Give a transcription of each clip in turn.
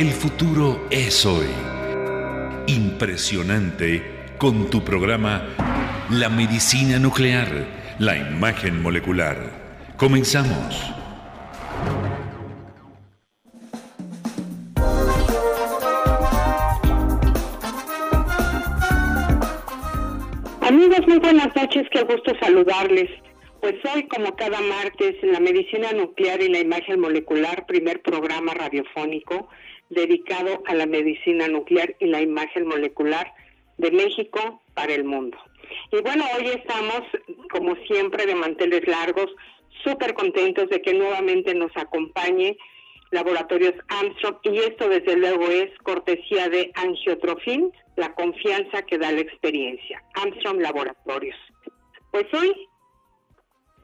El futuro es hoy. Impresionante con tu programa La medicina nuclear, la imagen molecular. Comenzamos. Amigos, muy buenas noches, qué gusto saludarles. Pues hoy, como cada martes, en la medicina nuclear y la imagen molecular, primer programa radiofónico dedicado a la medicina nuclear y la imagen molecular de México para el mundo. Y bueno, hoy estamos, como siempre, de manteles largos, súper contentos de que nuevamente nos acompañe Laboratorios Armstrong y esto desde luego es cortesía de Angiotrofin, la confianza que da la experiencia. Armstrong Laboratorios. Pues hoy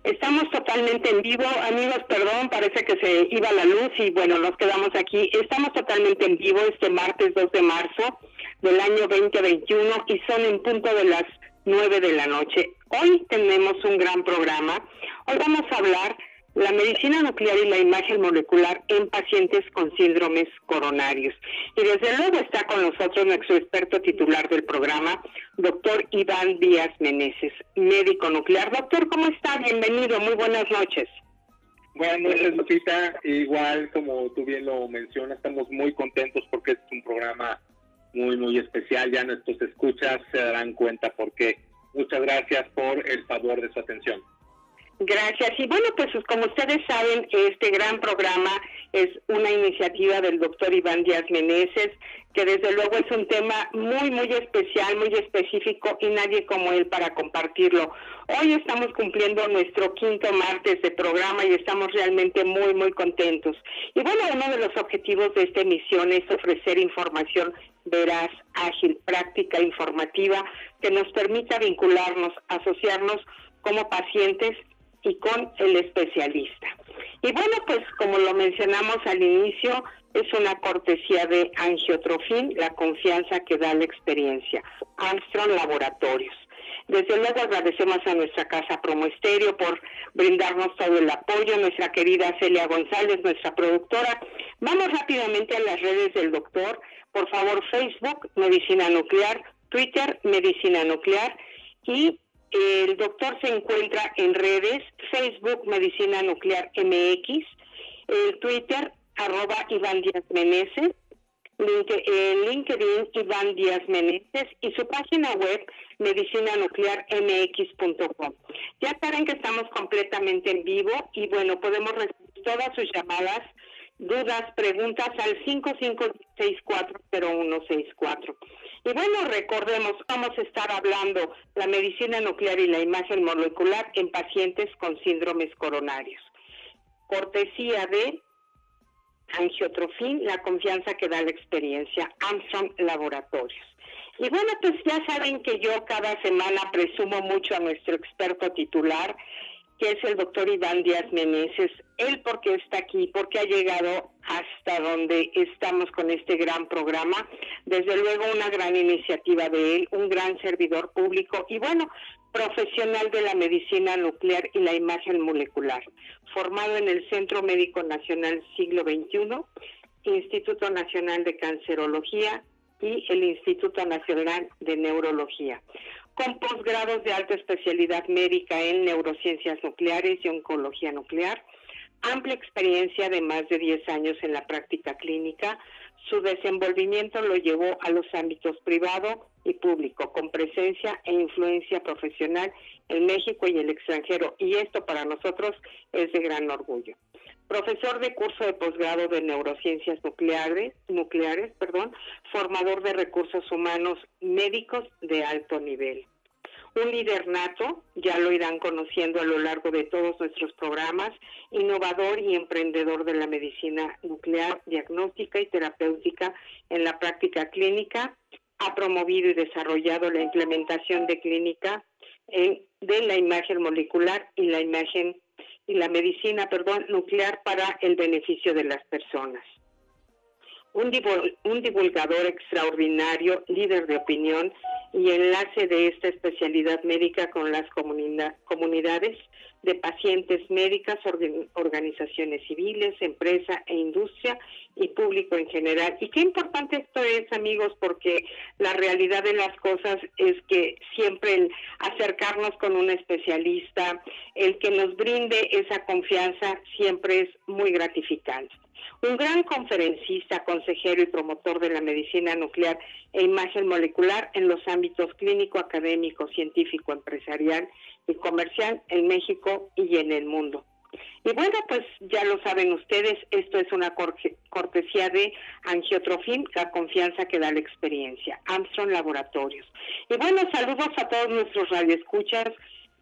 estamos totalmente en vivo, amigos, perdón, parece que se iba la luz y bueno, nos quedamos aquí. Estamos totalmente en vivo este martes 2 de marzo del año 2021 y son en punto de las 9 de la noche. Hoy tenemos un gran programa. Hoy vamos a hablar la medicina nuclear y la imagen molecular en pacientes con síndromes coronarios. Y desde luego está con nosotros nuestro experto titular del programa, doctor Iván Díaz Meneses, médico nuclear. Doctor, ¿cómo está? Bienvenido, muy buenas noches. Buenas noches, Lupita. Igual como tú bien lo mencionas, estamos muy contentos porque es un programa muy, muy especial. Ya nuestros escuchas se darán cuenta por qué. Muchas gracias por el favor de su atención. Gracias. Y bueno, pues como ustedes saben, este gran programa es una iniciativa del doctor Iván Díaz Meneses, que desde luego es un tema muy, muy especial, muy específico y nadie como él para compartirlo. Hoy estamos cumpliendo nuestro quinto martes de programa y estamos realmente muy, muy contentos. Y bueno, uno de los objetivos de esta emisión es ofrecer información veraz, ágil, práctica, informativa, que nos permita vincularnos, asociarnos como pacientes y con el especialista. Y bueno, pues como lo mencionamos al inicio, es una cortesía de Angiotrofin, la confianza que da la experiencia. Armstrong Laboratorios. Desde luego agradecemos a nuestra casa Promo por brindarnos todo el apoyo, nuestra querida Celia González, nuestra productora. Vamos rápidamente a las redes del doctor. Por favor, Facebook, Medicina Nuclear, Twitter, Medicina Nuclear y el doctor se encuentra en redes, Facebook Medicina Nuclear MX, el Twitter arroba Iván Díaz Meneses, LinkedIn Iván Díaz Meneses y su página web medicinanuclearmx.com. Ya saben que estamos completamente en vivo y bueno, podemos recibir todas sus llamadas dudas, preguntas al 55640164. Y bueno, recordemos, vamos a estar hablando la medicina nuclear y la imagen molecular en pacientes con síndromes coronarios. Cortesía de Angiotrofin, la confianza que da la experiencia, Armstrong Laboratorios. Y bueno, pues ya saben que yo cada semana presumo mucho a nuestro experto titular que es el doctor Iván Díaz Meneses. Él porque está aquí, porque ha llegado hasta donde estamos con este gran programa. Desde luego una gran iniciativa de él, un gran servidor público y bueno, profesional de la medicina nuclear y la imagen molecular. Formado en el Centro Médico Nacional Siglo XXI, Instituto Nacional de Cancerología y el Instituto Nacional de Neurología con posgrados de alta especialidad médica en neurociencias nucleares y oncología nuclear, amplia experiencia de más de 10 años en la práctica clínica, su desenvolvimiento lo llevó a los ámbitos privado y público, con presencia e influencia profesional en México y el extranjero, y esto para nosotros es de gran orgullo profesor de curso de posgrado de neurociencias nucleares, nucleares, perdón, formador de recursos humanos médicos de alto nivel. Un líder nato, ya lo irán conociendo a lo largo de todos nuestros programas, innovador y emprendedor de la medicina nuclear, diagnóstica y terapéutica en la práctica clínica, ha promovido y desarrollado la implementación de clínica de la imagen molecular y la imagen y la medicina, perdón, nuclear para el beneficio de las personas. Un, divulgador extraordinario, líder de opinión y enlace de esta especialidad médica con las comunidades de pacientes médicas, organizaciones civiles, empresa e industria y público en general. Y qué importante esto es, amigos, porque la realidad de las cosas es que siempre el acercarnos con un especialista, el que nos brinde esa confianza, siempre es muy gratificante. Un gran conferencista, consejero y promotor de la medicina nuclear e imagen molecular en los ámbitos clínico, académico, científico, empresarial y comercial en México y en el mundo. Y bueno, pues ya lo saben ustedes, esto es una cortesía de Angiotrofim, la confianza que da la experiencia, Armstrong Laboratorios. Y bueno, saludos a todos nuestros radioescuchas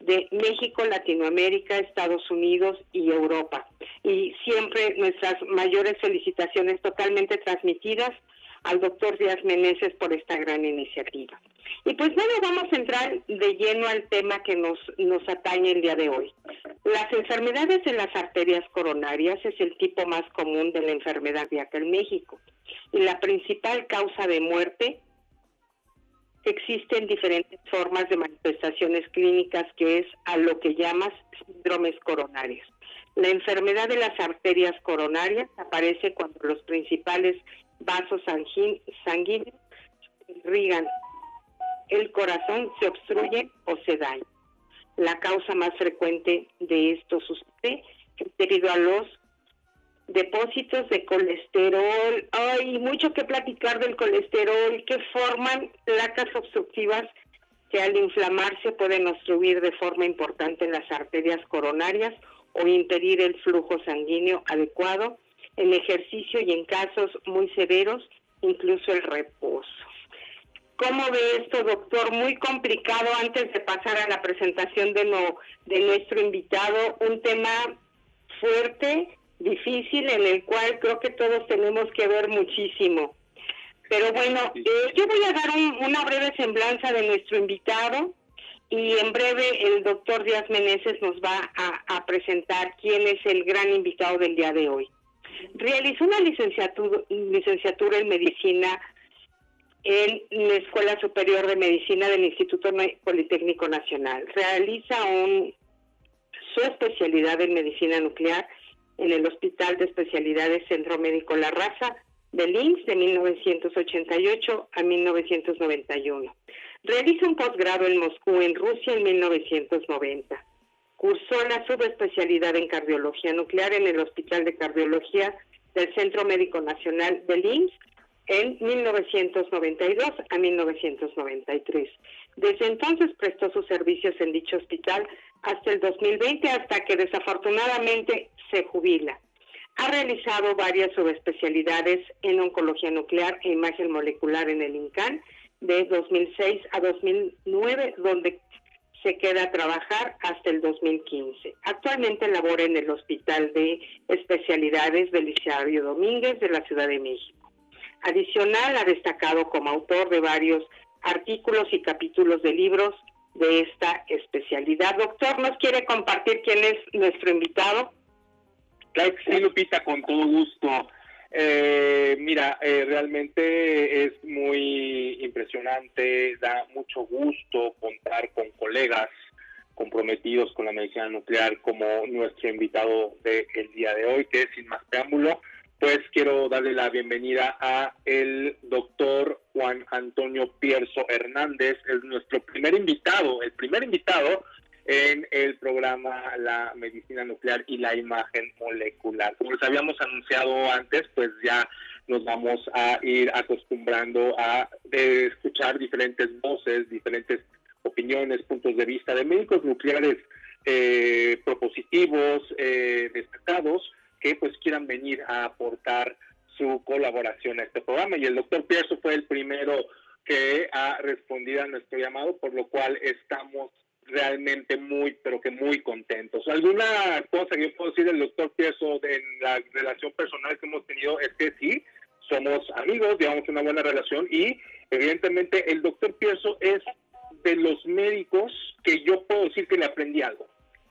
de México, Latinoamérica, Estados Unidos y Europa. Y siempre nuestras mayores felicitaciones totalmente transmitidas al doctor Díaz Meneses por esta gran iniciativa. Y pues bueno, vamos a entrar de lleno al tema que nos, nos atañe el día de hoy. Las enfermedades de las arterias coronarias es el tipo más común de la enfermedad cardíaca en México y la principal causa de muerte existen diferentes formas de manifestaciones clínicas que es a lo que llamas síndromes coronarios. La enfermedad de las arterias coronarias aparece cuando los principales vasos sanguíneos irrigan, el corazón se obstruye o se daña. La causa más frecuente de esto sucede es debido a los depósitos de colesterol. Hay mucho que platicar del colesterol que forman placas obstructivas que al inflamarse pueden obstruir de forma importante las arterias coronarias o impedir el flujo sanguíneo adecuado en ejercicio y en casos muy severos, incluso el reposo. ¿Cómo ve esto, doctor? Muy complicado antes de pasar a la presentación de, no, de nuestro invitado, un tema fuerte, difícil, en el cual creo que todos tenemos que ver muchísimo. Pero bueno, eh, yo voy a dar una breve semblanza de nuestro invitado y en breve el doctor Díaz Meneses nos va a presentar quién es el gran invitado del día de hoy. Realizó una licenciatura, licenciatura en medicina en la Escuela Superior de Medicina del Instituto Politécnico Nacional. Realiza un, su especialidad en medicina nuclear en el Hospital de Especialidades Centro Médico La Raza de Linz de 1988 a 1991. Realiza un posgrado en Moscú, en Rusia, en 1990. Cursó la subespecialidad en cardiología nuclear en el Hospital de Cardiología del Centro Médico Nacional de Linz en 1992 a 1993. Desde entonces prestó sus servicios en dicho hospital hasta el 2020, hasta que desafortunadamente se jubila. Ha realizado varias subespecialidades en oncología nuclear e imagen molecular en el INCAN de 2006 a 2009, donde se queda a trabajar hasta el 2015. Actualmente labora en el Hospital de Especialidades Belisario Domínguez de la Ciudad de México. Adicional, ha destacado como autor de varios artículos y capítulos de libros de esta especialidad. Doctor, ¿nos quiere compartir quién es nuestro invitado? Claro sí, Lupita, con todo gusto. Eh, mira, eh, realmente es muy impresionante, da mucho gusto contar con colegas comprometidos con la medicina nuclear como nuestro invitado del día de hoy, que es sin más preámbulo, pues quiero darle la bienvenida a el doctor Juan Antonio Pierzo Hernández, es nuestro primer invitado, el primer invitado en el programa La Medicina Nuclear y la Imagen Molecular. Como les habíamos anunciado antes, pues ya nos vamos a ir acostumbrando a escuchar diferentes voces, diferentes opiniones, puntos de vista de médicos nucleares eh, propositivos, eh, destacados, que pues quieran venir a aportar su colaboración a este programa. Y el doctor Pierzo fue el primero que ha respondido a nuestro llamado, por lo cual estamos realmente muy, pero que muy contentos. Alguna cosa que yo puedo decir del doctor Pierzo en la relación personal que hemos tenido es que sí, somos amigos, llevamos una buena relación y evidentemente el doctor Pierzo es de los médicos que yo puedo decir que le aprendí algo.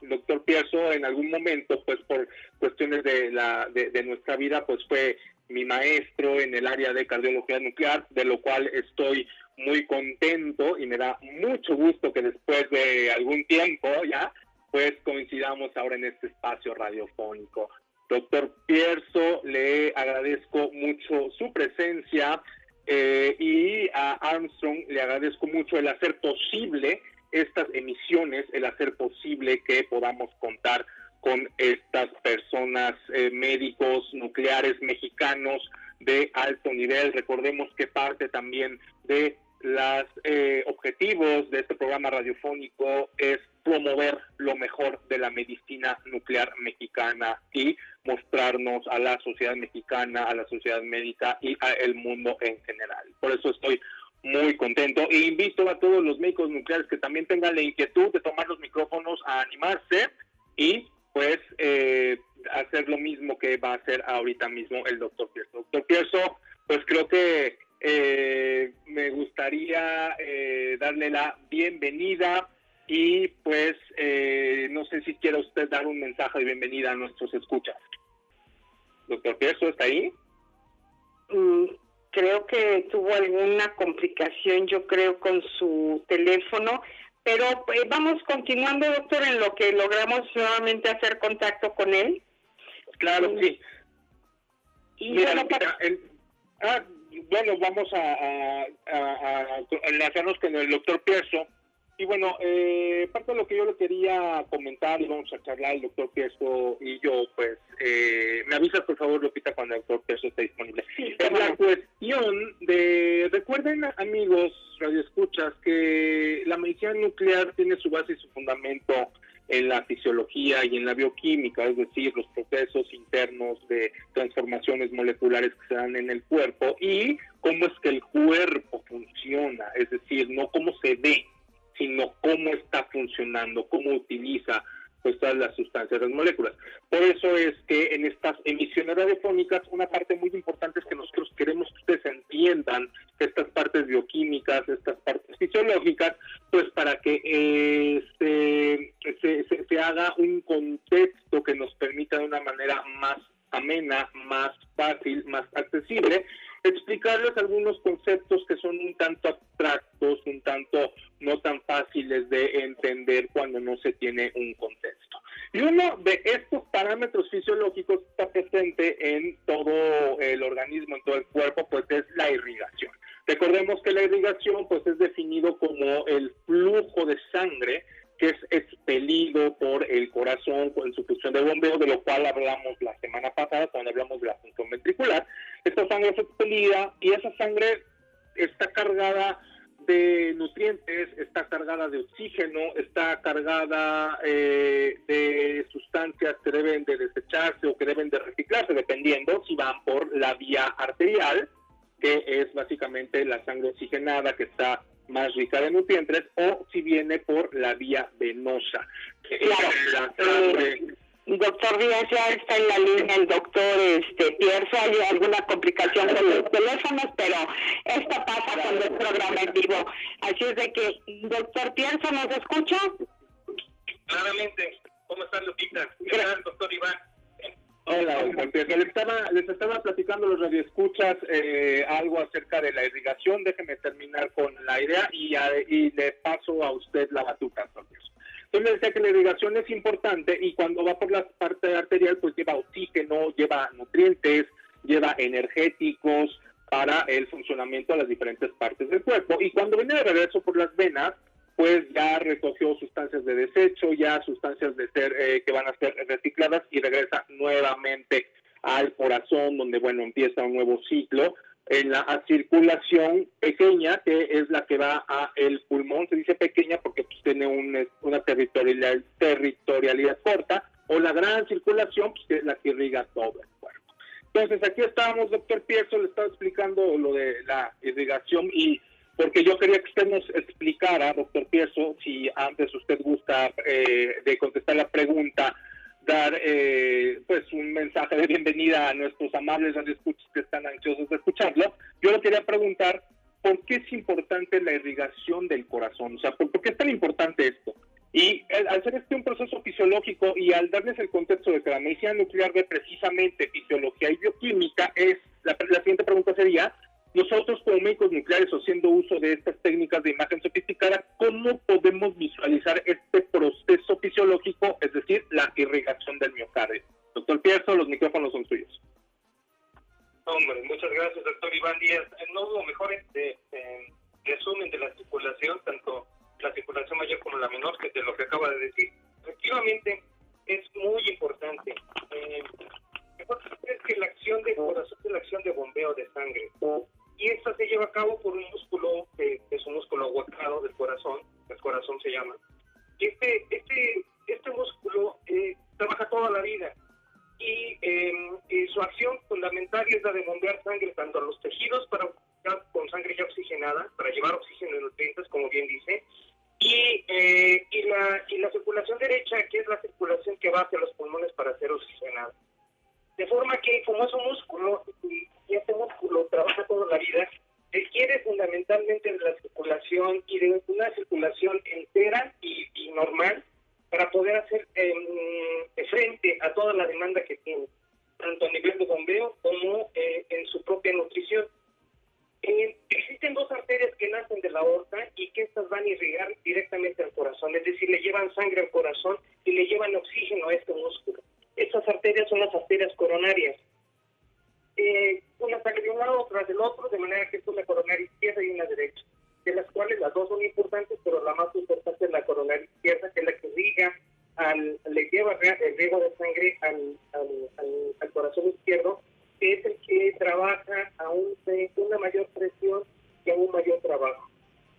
Doctor Pierzo en algún momento, pues por cuestiones de, la, de, nuestra vida, pues fue mi maestro en el área de cardiología nuclear, de lo cual estoy muy contento y me da mucho gusto que después de algún tiempo ya, pues coincidamos ahora en este espacio radiofónico. Doctor Pierzo, le agradezco mucho su presencia eh, y a Armstrong le agradezco mucho el hacer posible estas emisiones, el hacer posible que podamos contar con estas personas, eh, médicos nucleares mexicanos de alto nivel. Recordemos que parte también de los eh, objetivos de este programa radiofónico es promover lo mejor de la medicina nuclear mexicana y mostrarnos a la sociedad mexicana, a la sociedad médica y al mundo en general. Por eso estoy muy contento e invito a todos los médicos nucleares que también tengan la inquietud de tomar los micrófonos a animarse y pues eh, hacer lo mismo que va a hacer ahorita mismo el doctor Pierso. Doctor Pierso, pues creo que eh, me gustaría eh, darle la bienvenida y pues no sé si quiere usted dar un mensaje de bienvenida a nuestros escuchas. Doctor Pierso, ¿está ahí? Mm, creo que tuvo alguna complicación, yo creo, con su teléfono, pero eh, vamos continuando, doctor, en lo que logramos nuevamente hacer contacto con él. Claro, sí. Y bueno, ah, bueno, vamos a, a, enlazarnos con el doctor Pierso y bueno, eh, parte de lo que yo le quería comentar y vamos a charlar el doctor Pieso y yo, pues, eh, me avisas por favor, Lupita, cuando el doctor Pieso esté disponible. es la cuestión de, recuerden amigos, radioescuchas, que la medicina nuclear tiene su base y su fundamento en la fisiología y en la bioquímica, es decir, los procesos internos de transformaciones moleculares que se dan en el cuerpo y cómo es que el cuerpo funciona, es decir, no cómo se ve, sino cómo está funcionando, cómo utiliza pues todas las sustancias, las moléculas. Por eso es que en estas emisiones radiofónicas una parte muy importante es que nosotros queremos que ustedes entiendan estas partes bioquímicas, estas partes fisiológicas, pues para que eh, se, se haga un contexto que nos permita de una manera más amena, más fácil, más accesible, explicarles algunos conceptos que son un tanto abstractos, un tanto fáciles de entender cuando no se tiene un contexto. Y uno de estos parámetros fisiológicos está presente en todo el organismo, en todo el cuerpo, pues es la irrigación. Recordemos que la irrigación pues es definido como el flujo de sangre que es expelido por el corazón con su función de bombeo, de lo cual hablamos la semana pasada cuando hablamos de la función ventricular. Esta sangre es expelida y esa sangre está cargada de nutrientes, está cargada de oxígeno, está cargada eh, de sustancias que deben de desecharse o que deben de reciclarse, dependiendo si van por la vía arterial, que es básicamente la sangre oxigenada que está más rica de nutrientes, o si viene por la vía venosa. Doctor Díaz, ya está en la línea el doctor este, Pierce. Hay alguna complicación con los teléfonos, pero esto pasa cuando es programa en vivo. Así es de que, doctor Pierce, ¿nos escucha? Claramente. ¿Cómo estás, Lupita? Gracias, doctor Iván. Hola, doctor. Les estaba, les estaba platicando los radioescuchas eh, algo acerca de la irrigación. Déjeme terminar con la idea y, y le paso a usted la batuta, doctor. Entonces decía que la irrigación es importante y cuando va por la parte arterial pues lleva oxígeno, lleva nutrientes, lleva energéticos para el funcionamiento de las diferentes partes del cuerpo. Y cuando viene de regreso por las venas, pues ya recogió sustancias de desecho, ya sustancias de ser eh, que van a ser recicladas y regresa nuevamente al corazón, donde bueno empieza un nuevo ciclo en la circulación pequeña, que es la que va a el pulmón, se dice pequeña porque pues, tiene una territorialidad, territorialidad corta, o la gran circulación, pues, que es la que irriga todo el cuerpo. Entonces, aquí estábamos, doctor Pierso, le estaba explicando lo de la irrigación y porque yo quería que usted nos explicara, doctor Pierso, si antes usted gusta eh, de contestar la pregunta, dar eh, pues un mensaje de bienvenida a nuestros amables radioescuchas que están ansiosos de escucharlo. Yo le quería preguntar por qué es importante la irrigación del corazón, o sea, ¿por, qué es tan importante esto? Y al ser este un proceso fisiológico y al darles el contexto de que la medicina nuclear ve precisamente fisiología y bioquímica, es la siguiente pregunta sería, nosotros como médicos nucleares haciendo uso de estas técnicas de imagen sofisticada, ¿cómo podemos visualizar este proceso fisiológico, es decir, la irrigación del miocardio? Doctor Pierzo, los micrófonos son suyos. Hombre, muchas gracias, doctor Iván Díaz. No hubo mejor este, resumen de la circulación, tanto la circulación mayor como la menor, que de lo que acaba de decir. Efectivamente, es muy importante. Eh, es que la acción de corazón es la acción de bombeo de sangre y esta se lleva a cabo por un músculo que es un músculo aguacado del corazón, el corazón se llama. Y este, este, este músculo eh, trabaja toda la vida y su acción fundamental es la de bombear sangre tanto a los tejidos para con sangre ya oxigenada, para llevar oxígeno y nutrientes, como bien dice, y, eh, y, la, y la circulación derecha, que es la circulación que va hacia los pulmones para ser oxigenada. De forma que como es un músculo y, este músculo trabaja toda la vida, requiere fundamentalmente de la circulación y de una circulación entera y, normal para poder hacer em, frente a toda la demanda que tiene, tanto a nivel de bombeo como eh, en su propia nutrición. Eh, existen dos arterias que nacen de la aorta y que estas van a irrigar directamente al corazón, es decir, le llevan sangre al corazón y le llevan oxígeno a este músculo. Estas arterias son las arterias coronarias. Eh, una sale de un lado tras del otro, de manera que es una coronaria izquierda y una derecha, de las cuales las dos son importantes, pero la más importante es la coronaria izquierda, que es la que riga, al, le lleva el riego de sangre al, al, corazón izquierdo, que es el que trabaja a un, una mayor presión y a un mayor trabajo.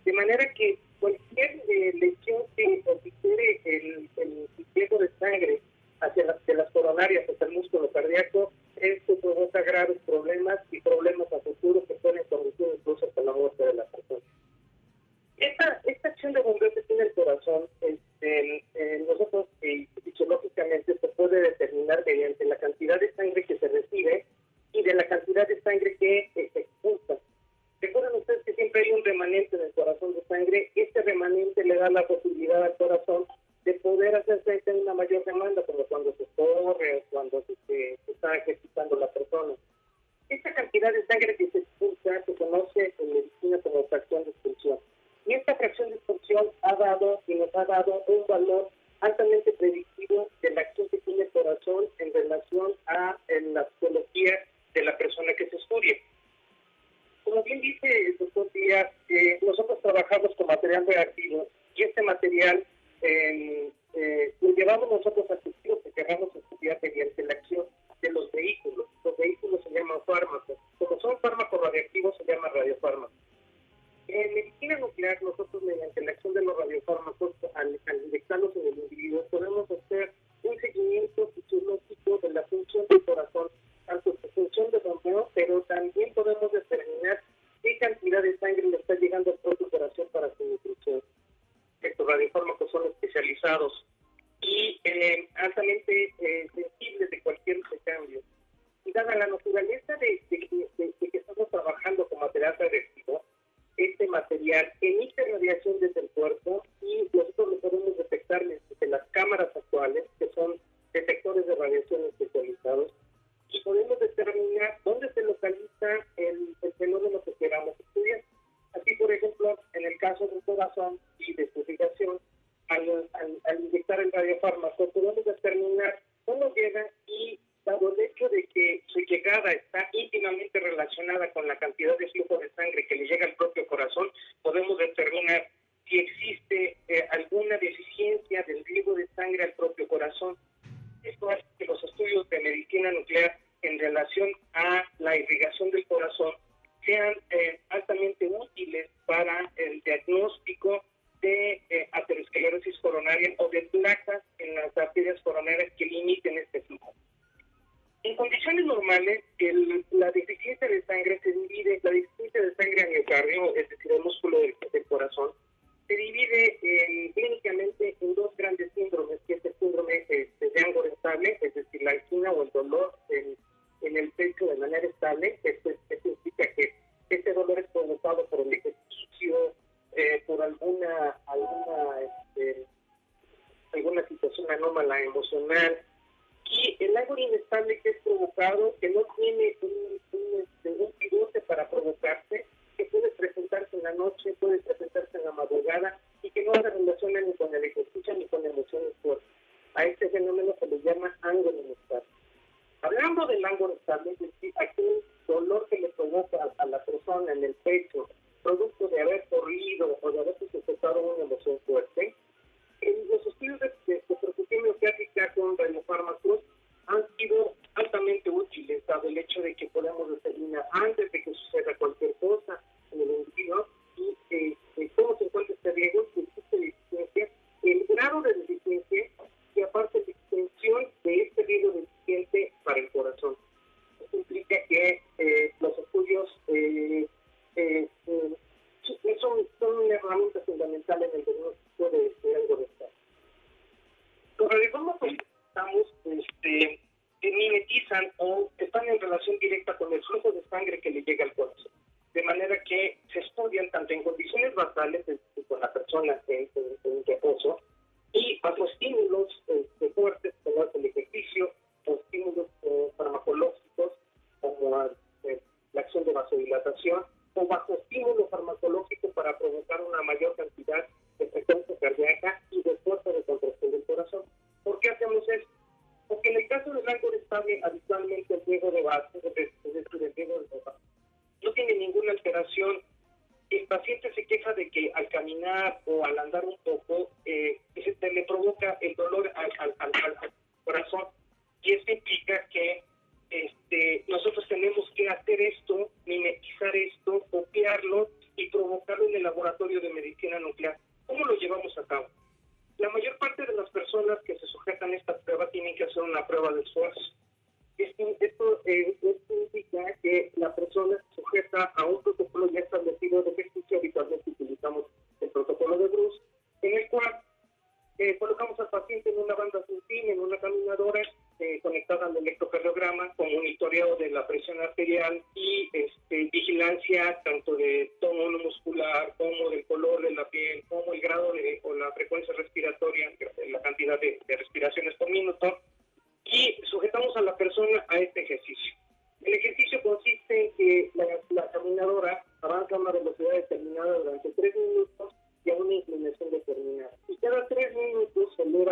De manera que cualquier eh, lesión que altere el, el, el de sangre hacia las, de las coronarias hacia el músculo cardíaco, esto provoca graves problemas y problemas a futuro que pueden conducir incluso hasta la muerte de la persona. Esta, esta acción de bombeo que tiene el corazón, este, eh, nosotros eh, fisiológicamente se puede determinar mediante la cantidad de sangre que se recibe y de la cantidad de sangre que se expulsa. Recuerden ustedes que siempre hay un remanente en el corazón de sangre. Este remanente le da la posibilidad al corazón de poder hacer frente a una mayor demanda, como cuando se corre o cuando se, está ejercitando la persona. Esta cantidad de sangre que se expulsa se conoce en medicina como fracción de expulsión. Y esta fracción de expulsión ha dado y nos ha dado un valor medicina nuclear en relación a la irrigación del corazón sean eh, altamente útiles para el diagnóstico de eh, aterosclerosis coronaria o de placas en las arterias coronarias que limiten este flujo. En condiciones normales, la deficiencia de sangre se divide, la deficiencia de sangre a miocardio, es decir, el músculo del, corazón, se divide clínicamente en dos grandes síndromes, que es el síndrome este, de ángulo estable, es decir, la angina o el dolor en, el pecho de manera estable, esto, significa que este dolor es provocado por el ejercicio, eh, por alguna, alguna este, emocional. Y el ángor inestable que es provocado, que no tiene un, un, un pivote para provocarse, que puede presentarse en la noche, puede presentarse en la madrugada y que no se relaciona ni con el ejercicio ni con emociones fuertes. A este fenómeno se le llama ángulo inestable. Hablando del ángulo estable, es decir, aquel dolor que le provoca a la persona en el pecho, producto de haber corrido o de haberse sujetado una emoción fuerte, en los estudios de, de, de percusión miocárdica con radiofármacos han sido altamente útiles, dado el hecho de que podemos determinar antes de que suceda cualquier cosa en el individuo y eh, eh, cómo se encuentra este riesgo, si existe deficiencia, el grado de deficiencia y aparte la extensión de este riesgo deficiente para el corazón. Esto implica que eh, los estudios eh, eh, son, son una herramienta fundamental en el diagnóstico de, de algo de estado. Los radiofármacos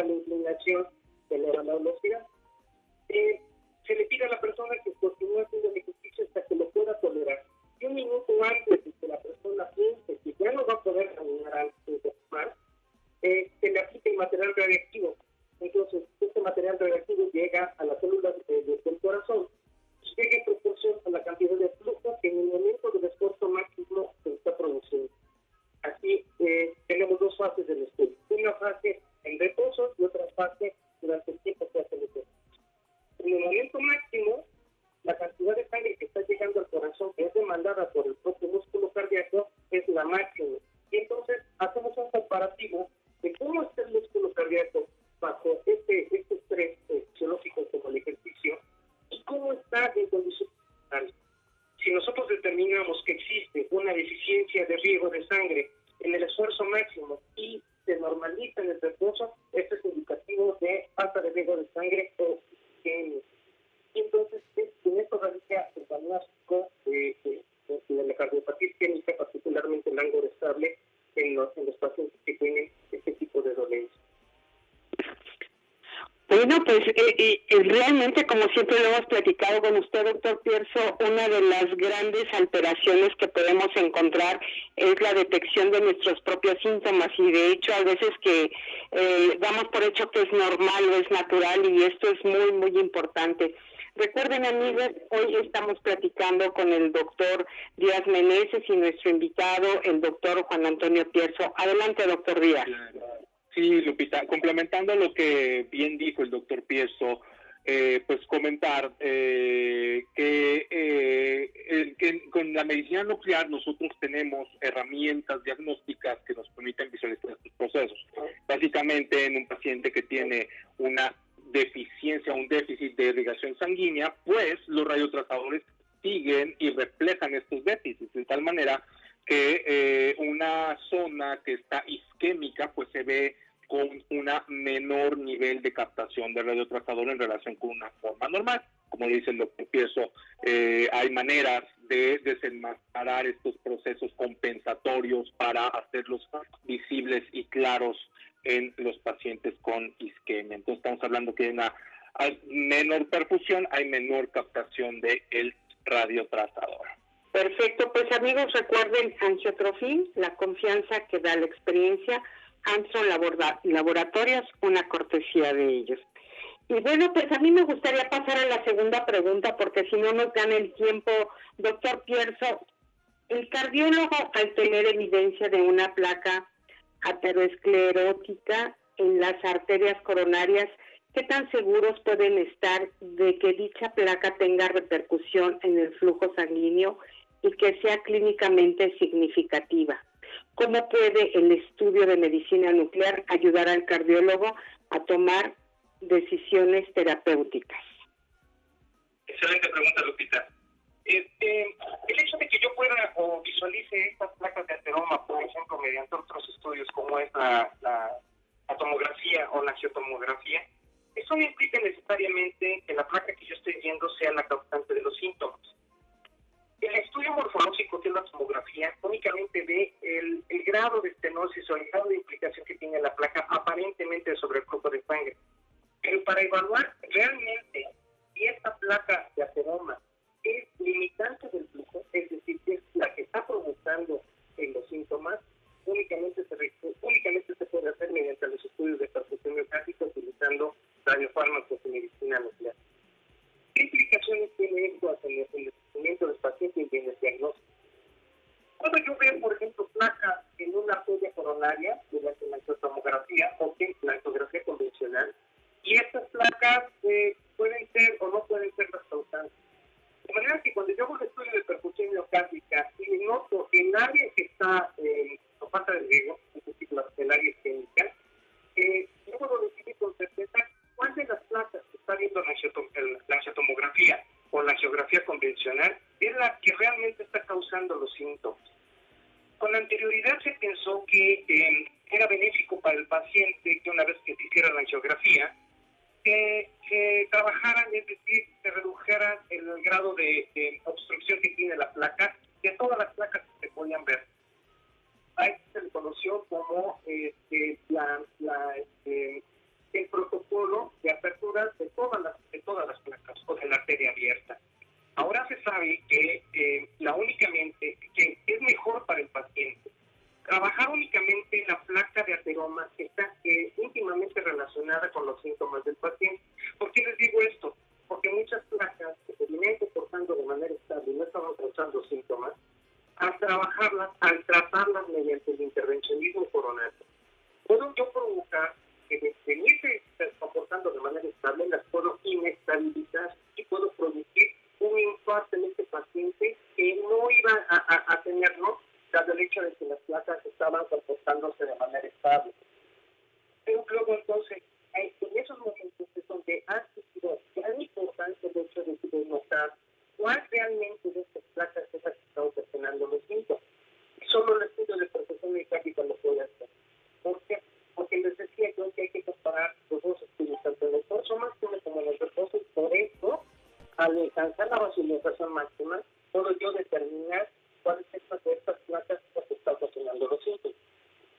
la se eleva la velocidad. Eh, se le pide a la persona que continúe haciendo el ejercicio hasta que lo pueda tolerar. Y un minuto antes de que la persona piense que ya no va a poder caminar antes de eh, se le aplica el material radioactivo. Entonces, este material radioactivo llega a las células de, de, del corazón llega en proporción a la cantidad de flujo que en el momento del esfuerzo máximo se está produciendo. Aquí eh, tenemos dos fases del estudio. Una fase en reposo y otra fase durante el tiempo que hace el. En el momento máximo, la cantidad de sangre que está llegando al corazón, que es demandada por el propio músculo cardíaco, es la máxima. Y entonces hacemos un comparativo de cómo está el músculo cardíaco bajo este, este estrés eh, fisiológico como el ejercicio y cómo está en normales. Si nosotros determinamos que existe una deficiencia de riego de sangre en el esfuerzo máximo y se normaliza en el reposo, este es indicativo de falta de riego de sangre o. Y entonces, en esto radica el diagnóstico de, la cardiopatía isquémica, particularmente el ángulo estable, en los, en los pacientes que tienen este tipo de dolencia. Bueno, pues eh, realmente, como siempre lo hemos platicado con usted, doctor Pierzo, una de las grandes alteraciones que podemos encontrar es la detección de nuestros propios síntomas y de hecho a veces que eh, damos por hecho que es normal o es natural y esto es muy, muy importante. Recuerden, amigos, hoy estamos platicando con el doctor Díaz Meneses y nuestro invitado, el doctor Juan Antonio Pierzo. Adelante, doctor Díaz. Sí, Lupita, complementando lo que bien dijo el doctor Pierzo, eh, pues comentar eh, que, eh, que, con la medicina nuclear nosotros tenemos herramientas diagnósticas que nos permiten visualizar estos procesos. Básicamente en un paciente que tiene una deficiencia, un déficit de irrigación sanguínea, pues los radiotrazadores siguen y reflejan estos déficits, de tal manera que eh, una zona que está isquémica, pues se ve con una menor nivel de captación de radiotrazador en relación con una forma normal. Como dice el doctor Pieso, eh, hay maneras de desenmascarar estos procesos compensatorios para hacerlos visibles y claros en los pacientes con isquemia. Entonces estamos hablando que hay una menor perfusión, hay menor captación del el radiotrazador. Perfecto, pues amigos recuerden angiotrofín, la confianza que da la experiencia, Armstrong Laboratorios, una cortesía de ellos. Y bueno, pues a mí me gustaría pasar a la segunda pregunta porque si no nos gana el tiempo, doctor Pierzo. El cardiólogo al tener evidencia de una placa aterosclerótica en las arterias coronarias, ¿qué tan seguros pueden estar de que dicha placa tenga repercusión en el flujo sanguíneo y que sea clínicamente significativa? ¿Cómo puede el estudio de medicina nuclear ayudar al cardiólogo a tomar decisiones terapéuticas? Excelente pregunta, Lupita. Este, el hecho de que yo pueda o visualice estas placas de ateroma, por ejemplo, mediante otros estudios como es la, la, tomografía o la geotomografía, eso no implica necesariamente que la placa que yo estoy viendo sea la causante de los síntomas. El estudio morfológico, que es la tomografía, únicamente ve el, el grado de estenosis o el grado de implicación que tiene la placa aparentemente sobre el flujo de sangre. Pero para evaluar realmente si esta placa de ateroma es limitante del flujo, es decir, es la que está provocando en los síntomas, únicamente se, únicamente se puede hacer mediante los estudios de perfusión miocárdica utilizando radiofármacos y medicina nuclear. ¿Qué implicaciones tiene esto en el, tratamiento del paciente y en el diagnóstico? Cuando yo veo, por ejemplo, placas en una arteria coronaria durante la tomografía o que la tomografía convencional, y estas placas eh, pueden ser o no pueden ser las. De manera que cuando yo hago el estudio de perfusión miocárdica y noto el área que está eh, o falta de riego, es decir, el área isquémica, eh, yo puedo decidir con certeza cuál de las placas que está viendo la, la tomografía o la geografía convencional es la que realmente está causando los síntomas. Con anterioridad se pensó que eh, era benéfico para el paciente que una vez que se hiciera la geografía, que, trabajaran, es decir, se redujera el grado de, obstrucción que tiene la placa, de todas las placas que se podían ver. Ahí se le conoció como este, la, este, el protocolo de apertura de todas las, de todas las placas o de la arteria abierta. Ahora se sabe que eh, la únicamente que es mejor para el paciente Trabajar únicamente en la placa de ateroma está eh, íntimamente relacionada con los síntomas del paciente. ¿Por qué les digo esto? Porque muchas placas que se vienen comportando de manera estable y no estaban causando síntomas, al trabajarlas, al tratarlas mediante el intervencionismo coronario, puedo yo provocar que de seguirse comportando de manera estable, las puedo inestabilizar y puedo producir un infarto en este paciente que no iba a, a tenerlo dado el hecho de que las placas estaban comportándose de manera estable. Pero luego entonces, en esos momentos es donde ha sido gran importancia el hecho de, notar cuál realmente de estas placas es la que está ocasionando los síntomas. Y solo el estudio de profesión mecánica lo puede hacer. ¿Por qué? Porque les decía yo que hay que comparar los dos estudios, tanto en el torso máximo como en el reposo, por eso, al alcanzar la vascularización máxima, puedo yo determinar cuáles son estas placas que están ocasionando los síntomas.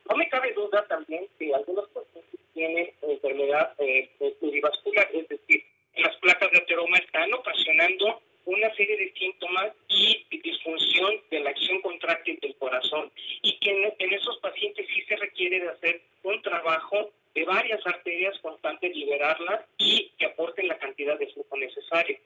No me cabe duda también que algunos pacientes tienen enfermedad eh, plurivascular, es decir, las placas de ateroma están ocasionando una serie de síntomas y disfunción de la acción contráctil del corazón y que en, en, esos pacientes sí se requiere de hacer un trabajo de varias arterias constante, liberarlas y que aporten la cantidad de flujo necesario.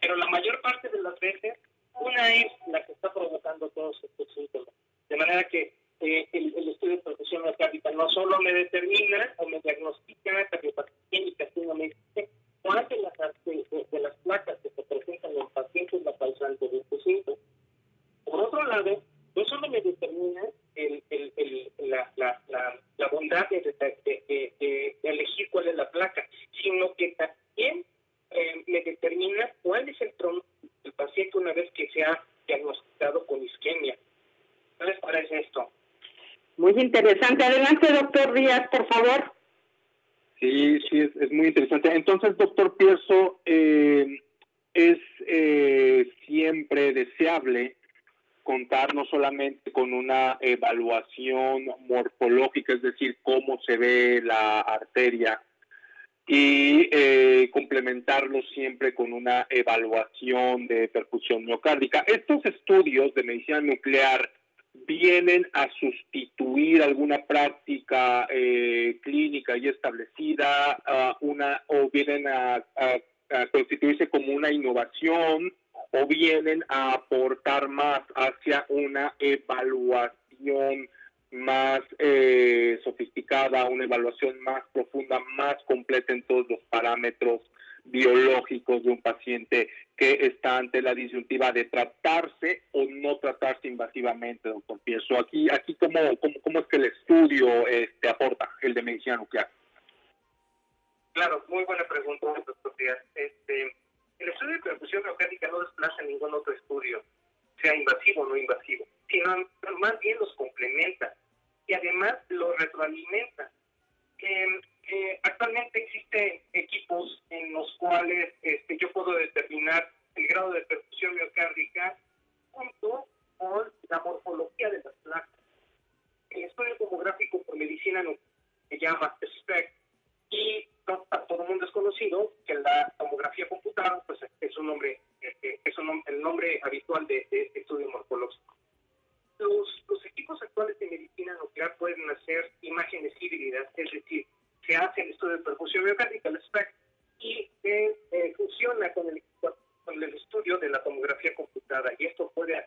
Pero la mayor parte de las veces una es la que está provocando todos estos síntomas. De manera que eh, el, estudio de profesión cardíaca no solo me determina o me diagnostica cardiopatía sino me dice cuál de las, de, las placas que se presentan en el paciente es la causante de estos síntomas. Por otro lado, no solo me determina el, el, la, la, la, bondad de, de, elegir cuál es la placa, sino que también eh, me determina cuál es el tronco el paciente una vez que se ha diagnosticado con isquemia. ¿Qué les parece esto? Muy interesante. Adelante, doctor Díaz, por favor. muy interesante. Entonces, doctor Pierso, eh, es eh, siempre deseable contar no solamente con una evaluación morfológica, es decir, cómo se ve la arteria, y eh, complementarlo siempre con una evaluación de perfusión miocárdica. Estos estudios de medicina nuclear vienen a sustituir alguna práctica eh, clínica ya establecida, una o vienen a constituirse como una innovación o vienen a aportar más hacia una evaluación más eh, sofisticada, una evaluación más profunda, más completa en todos los parámetros biológicos de un paciente que está ante la disyuntiva de tratarse o no tratarse invasivamente, doctor Pienso Aquí, aquí ¿cómo, cómo, es que el estudio este, aporta, el de medicina nuclear? Claro, muy buena pregunta, doctor Díaz. Este, el estudio de perfusión biocática no desplaza ningún otro estudio, sea invasivo o no invasivo, sino más bien los complementa y además los retroalimenta. actualmente existen equipos en los cuales este, yo puedo determinar el grado de perfusión miocárdica junto con la morfología de las placas. El estudio tomográfico por medicina no, se llama SPEC y todo el mundo es conocido que la tomografía computada pues, es un nombre, eh, es el nombre habitual de, este estudio morfológico. Los, los equipos actuales de medicina nuclear pueden hacer imágenes híbridas, es decir, se hace el estudio de perfusión biocárdica, el SPEC, y eh, funciona con el, con el estudio de la tomografía computada. Y esto puede,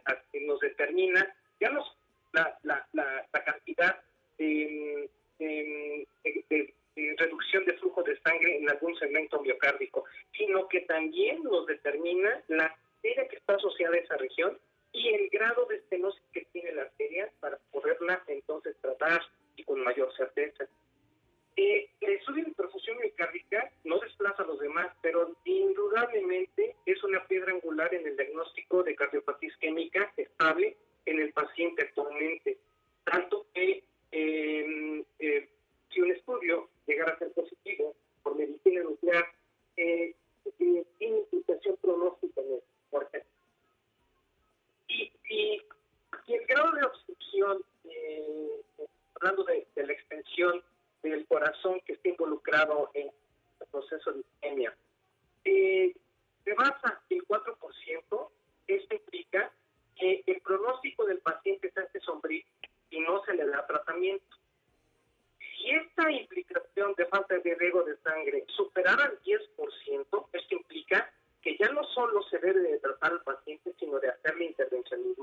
intervention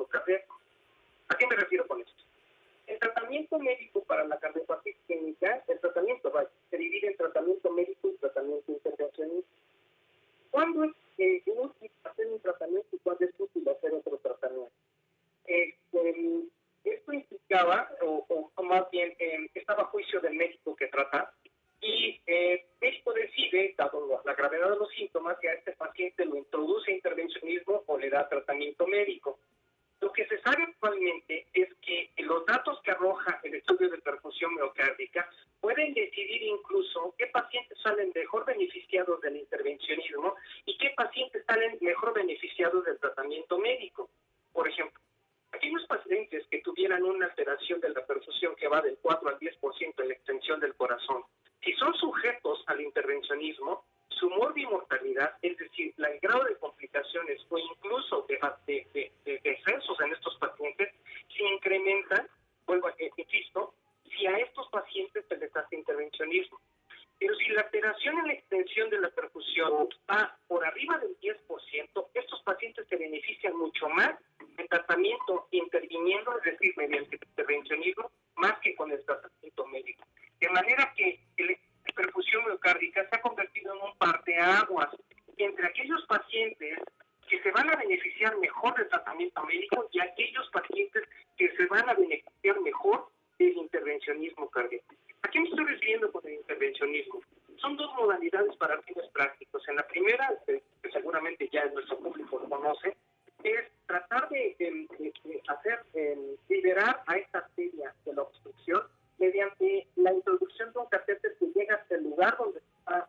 liberar a esta arteria de la obstrucción mediante la introducción de un catéter que llega hasta el lugar donde está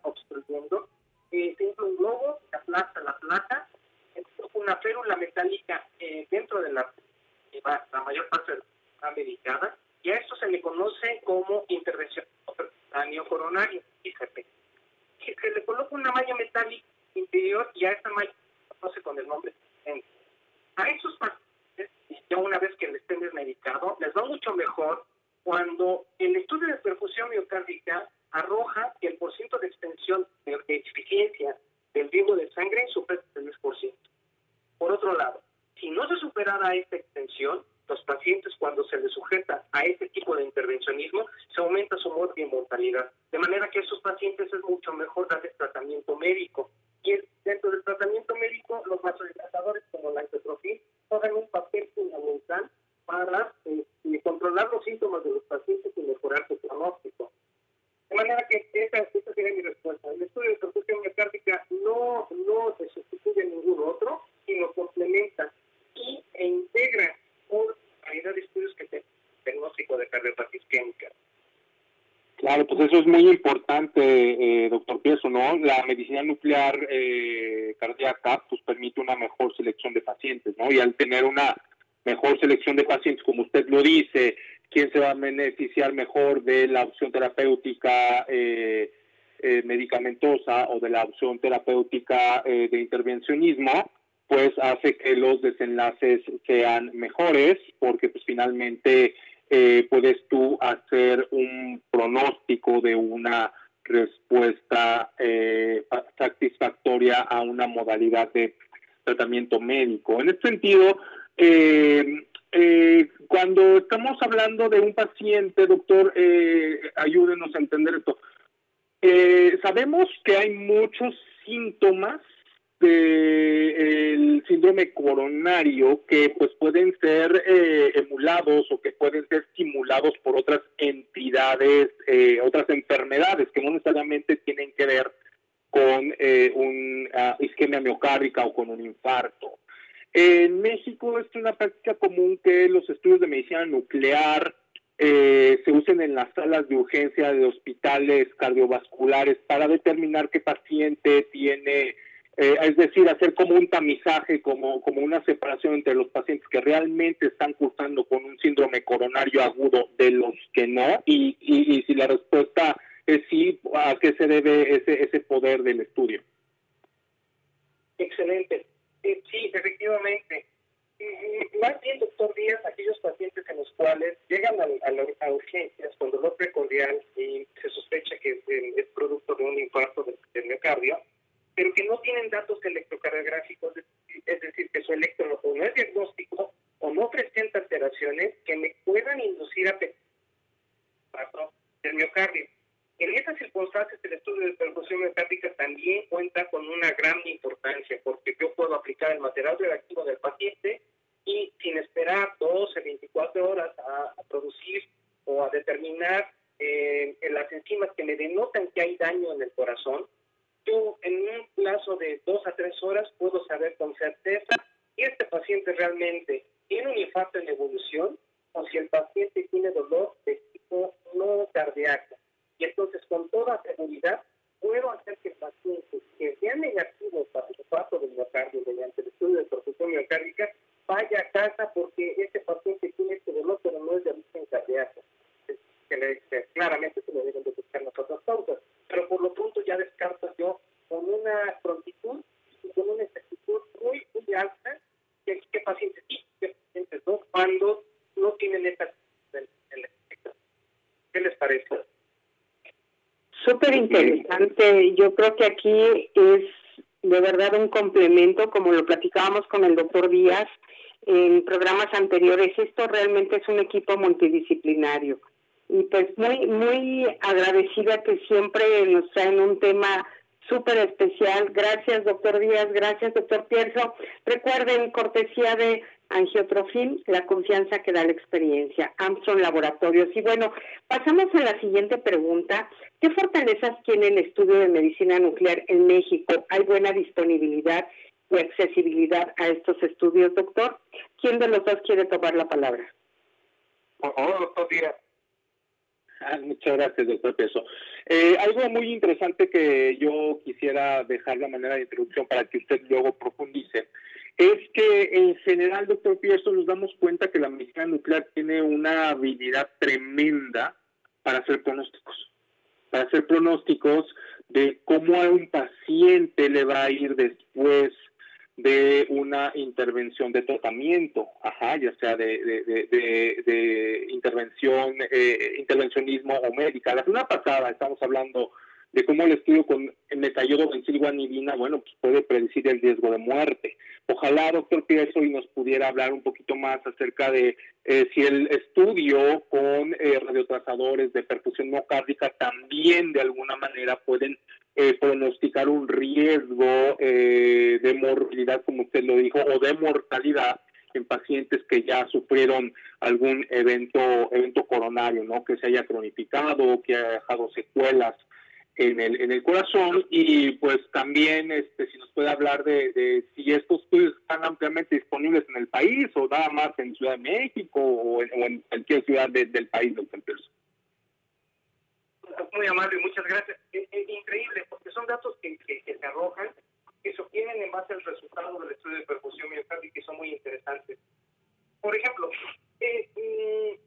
una férula metálica eh, dentro de la, la mayor parte de la medicada y a esto se le conoce como intervención coronario, ICP. Se le coloca una malla metálica interior y a esta malla se conoce con el nombre a esos pacientes, ya una vez que les estén desmedicado, les va mucho mejor cuando el estudio de perfusión miocárdica arroja que el porcentaje de extensión de eficiencia del riego de sangre supera el 10%. Por otro lado, si no se superara esta extensión, los pacientes cuando se les sujeta a este tipo de intervencionismo, se aumenta su muerte y mortalidad. De manera que a esos pacientes es mucho mejor darles tratamiento médico. Y dentro del tratamiento médico, los vasodilatadores como la entetrofil juegan un papel fundamental para eh, controlar los síntomas de los pacientes y mejorar su pronóstico. De manera que esa, esa sería mi respuesta. El estudio de perfusión miocárdica no, no se sustituye a ningún otro, sino complementa y, e integra una calidad de estudios que te diagnóstico de cardiopatía isquémica. Claro, pues eso es muy importante, eh, doctor Pieso, ¿no? La medicina nuclear eh, cardíaca pues permite una mejor selección de pacientes, ¿no? Y al tener una mejor selección de pacientes, como usted lo dice, quién se va a beneficiar mejor de la opción terapéutica eh, eh medicamentosa o de la opción terapéutica eh, pues hace que los desenlaces sean mejores, porque pues finalmente eh, puedes tú hacer un pronóstico de una respuesta eh, satisfactoria a una modalidad de tratamiento médico. En este sentido, eh, cuando estamos hablando de un paciente, doctor, ayúdenos a entender esto. sabemos que hay muchos síntomas del síndrome coronario que pues pueden ser eh, emulados o que pueden ser estimulados por otras entidades, eh, otras enfermedades que no necesariamente tienen que ver con eh, una isquemia miocárdica o con un infarto. En México es una práctica común que los estudios de medicina nuclear se usen en las salas de urgencia de hospitales cardiovasculares para determinar qué paciente tiene eh, es decir, hacer como un tamizaje, como, como una separación entre los pacientes que realmente están cursando con un síndrome coronario agudo de los que no, y, y, si la respuesta es sí, ¿a qué se debe ese, ese poder del estudio? Excelente. Eh, sí, efectivamente. Más bien, doctor Díaz, aquellos pacientes en los cuales llegan a, a, urgencias con dolor precordial y se sospecha que es, producto de un infarto del miocardio, pero que no tienen datos electrocardiográficos, es decir, que su electro no es diagnóstico o no presenta alteraciones que me puedan inducir a del miocardio. En esas circunstancias, el estudio de perfusión miocárdica también cuenta con una gran importancia, porque yo puedo aplicar el material reactivo del paciente y sin esperar 12, 24 horas a, producir o a determinar eh, las enzimas que me denotan que hay daño en el corazón, yo en un plazo de dos a tres horas puedo saber con certeza si este paciente realmente tiene un infarto en evolución o si el paciente tiene dolor de tipo no cardíaco. Y entonces con toda seguridad puedo hacer que el paciente que sea negativo para el infarto del miocardio mediante el estudio de perfusión miocárdica vaya a casa porque este paciente tiene este dolor pero no es de origen cardíaco. Que claramente se le deben de buscar nosotros causas pero por lo pronto ya descarto yo con una prontitud y con una exactitud muy, muy alta que, qué pacientes sí, qué pacientes no, cuando no tienen esta ¿Qué les parece? Súper interesante. Yo creo que aquí es de verdad un complemento, como lo platicábamos con el doctor Díaz en programas anteriores. Esto realmente es un equipo multidisciplinario y pues muy, muy agradecida que siempre nos traen un tema súper especial. Gracias, doctor Díaz. Gracias, doctor Pierzo. Recuerden, cortesía de Angiotrofil, la confianza que da la experiencia. Armstrong Laboratorios. Y bueno, pasamos a la siguiente pregunta. ¿Qué fortalezas tiene el estudio de medicina nuclear en México? ¿Hay buena disponibilidad y accesibilidad a estos estudios, doctor? ¿Quién de los dos quiere tomar la palabra? Por favor, doctor Díaz. Ah, muchas gracias, doctor Peso. Eh, algo muy interesante que yo quisiera dejar de manera de introducción para que usted luego profundice es que en general, doctor Pierson, nos damos cuenta que la medicina nuclear tiene una habilidad tremenda para hacer pronósticos, para hacer pronósticos de cómo a un paciente le va a ir después de una intervención de tratamiento, ajá, ya sea de, de, intervención, eh, intervencionismo o médica. La semana pasada estamos hablando de cómo el estudio con metayodo bensilguanidina, bueno, pues puede predecir el riesgo de muerte. Ojalá, doctor Pieso, y nos pudiera hablar un poquito más acerca de eh, si el estudio con eh, radiotrazadores de perfusión miocárdica también de alguna manera pueden eh, pronosticar un riesgo de morbilidad, como usted lo dijo, o de mortalidad en pacientes que ya sufrieron algún evento evento coronario, ¿no? Que se haya cronificado, que haya dejado secuelas en el, en el corazón y pues también este, si nos puede hablar de, si estos estudios están ampliamente disponibles en el país o nada más en Ciudad de México o en, cualquier ciudad del país, doctor Pearson. Muy amable, muchas gracias. Es, increíble porque son datos que, que, se arrojan, que se obtienen en base al resultado del estudio de perfusión miocárdica y que son muy interesantes. Por ejemplo, eh, mm,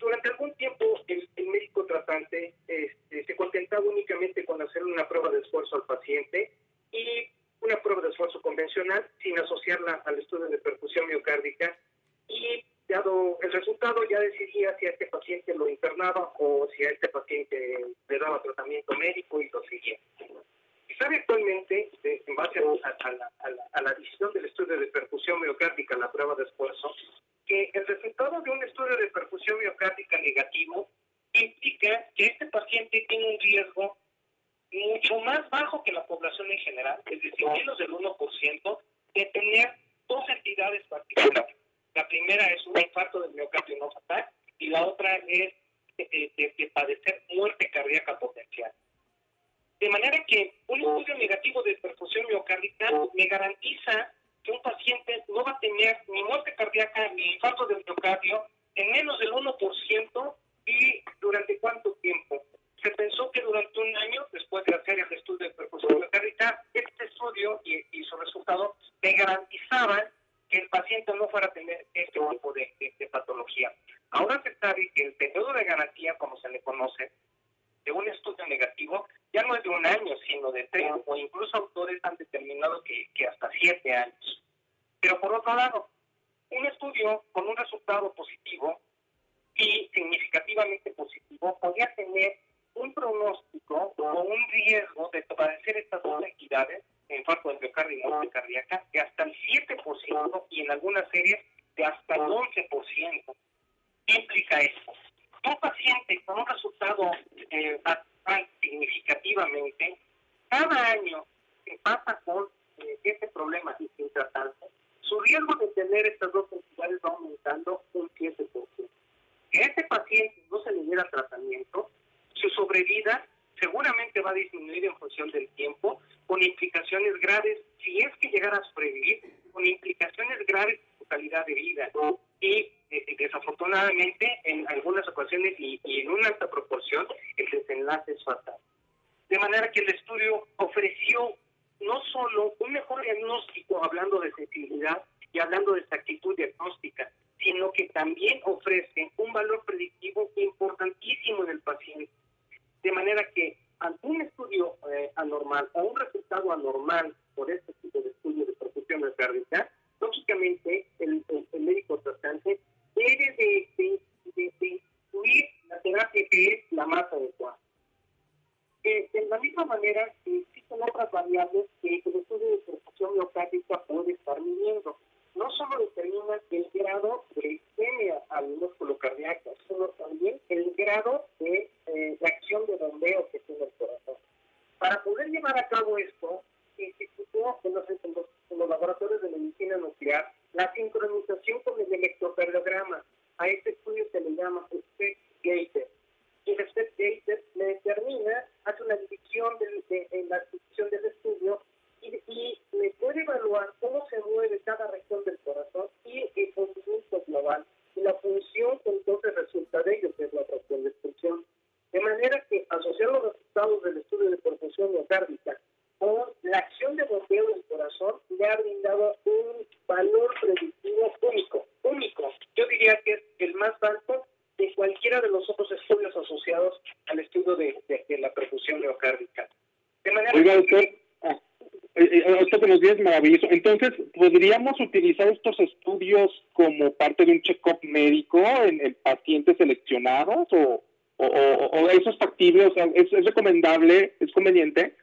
durante algún tiempo el, médico tratante este, se contentaba únicamente con hacer una prueba de esfuerzo al paciente y una prueba de esfuerzo convencional sin asociarla al estudio de perfusión miocárdica y dado el resultado ya decidía si a este paciente lo internaba o si a este paciente le daba tratamiento médico y lo seguía. Y actualmente, en base a, la, a, la, decisión del estudio de perfusión miocárdica, la prueba de esfuerzo, que el resultado de un estudio de perfusión miocárdica negativo implica que este paciente tiene un riesgo mucho más bajo que la población en general, es decir, menos del 1%, de tener dos entidades particulares. La primera es un infarto del miocardio no fatal y la otra es de, padecer muerte cardíaca potencial. De manera que un estudio negativo de perfusión miocárdica me garantiza que un paciente no va a tener ni muerte cardíaca ni infarto del miocardio en menos del 1% y durante cuánto tiempo. Se pensó que durante un año, después de hacer el estudio de perfusión miocárdica, este estudio y, su resultado me garantizaban que el paciente no fuera a tener este tipo de, de patología. Ahora se sabe que el periodo de garantía, como se le conoce, de un estudio negativo ya no es de un año, sino de tres, o incluso autores han determinado que, que hasta siete años. Pero por otro lado, un estudio con un resultado positivo y significativamente positivo podría tener un pronóstico o un riesgo de padecer estas dos entidades, infarto del miocardio y muerte cardíaca, de hasta el 7% y en algunas series de hasta el 11%. ¿Qué implica esto? Un paciente con un resultado eh, significativamente, cada año que pasa con eh, este problema y sin tratarse, su riesgo de tener estas dos entidades va aumentando un 7%. Que este paciente no se le diera tratamiento, su sobrevida seguramente va a disminuir en función del tiempo, con implicaciones graves, si es que llegara a sobrevivir, con implicaciones graves en su calidad de vida. Y eh, desafortunadamente en algunas ocasiones y, en una alta proporción el desenlace es fatal. De manera que el estudio ofreció no solo un mejor diagnóstico hablando de sensibilidad y hablando de exactitud diagnóstica, sino que también ofrece un valor predictivo importantísimo en el paciente. De manera que ante un estudio eh, anormal o un resultado anormal por este tipo de estudio de perfusión cardíaca, lógicamente el, el médico tratante debe de, incluir la terapia que es la más adecuada. Eh, de la misma manera, existen otras variables que el estudio de perfusión miocárdica puede estar midiendo. No solo determina el grado de isquemia al músculo cardíaco, sino también el grado de eh, la acción de bombeo que tiene el corazón. Para poder llevar a cabo esto, se instituyó en los, en los laboratorios de medicina nuclear la sincronización con el electrocardiograma. A este estudio se le llama SPEC Gator. Y el SPEC Gator le determina, hace una división de, en la división del estudio y, y le puede evaluar cómo se mueve cada región del corazón y el movimiento global. Y la función entonces resulta de ello, que es la fracción de. De manera que asociar los resultados del estudio de perfusión miocárdica con la acción de bombeo del corazón le ha brindado un valor predictivo único, único. Yo diría que es el más alto de cualquiera de los otros estudios asociados al estudio de, la perfusión miocárdica. De manera Oiga, doctor, ah, eh, eh, esto que nos dice es maravilloso. Entonces, ¿podríamos utilizar estos estudios como parte de un check-up médico en, pacientes seleccionados o, o, o, eso es factible? O sea, ¿es, ¿es recomendable? ¿Es conveniente?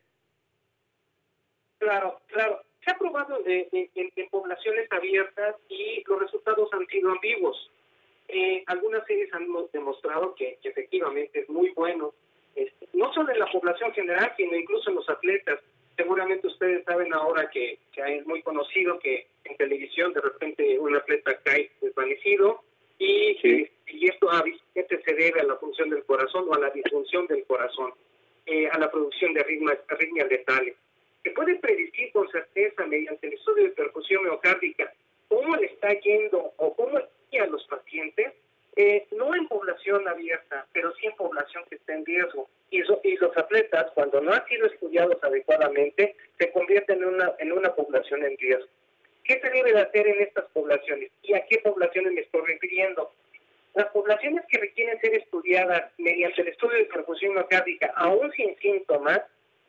Claro, claro. Se ha probado en, poblaciones abiertas y los resultados han sido ambiguos. Eh, algunas series han demostrado que, efectivamente es muy bueno, este, no solo en la población general, sino incluso en los atletas. Seguramente ustedes saben ahora que, es muy conocido que en televisión de repente un atleta cae desvanecido y, y esto a se debe a la función del corazón o a la disfunción del corazón, eh, a la producción de arritmias, arritmias letales se puede predecir con certeza mediante el estudio de percusión miocárdica cómo le está yendo o cómo a los pacientes, eh, no en población abierta, pero sí en población que está en riesgo. Y, y los atletas, cuando no han sido estudiados adecuadamente, se convierten en una, en una población en riesgo. ¿Qué se debe de hacer en estas poblaciones? ¿Y a qué poblaciones me estoy refiriendo? Las poblaciones que requieren ser estudiadas mediante el estudio de percusión miocárdica, aún sin síntomas,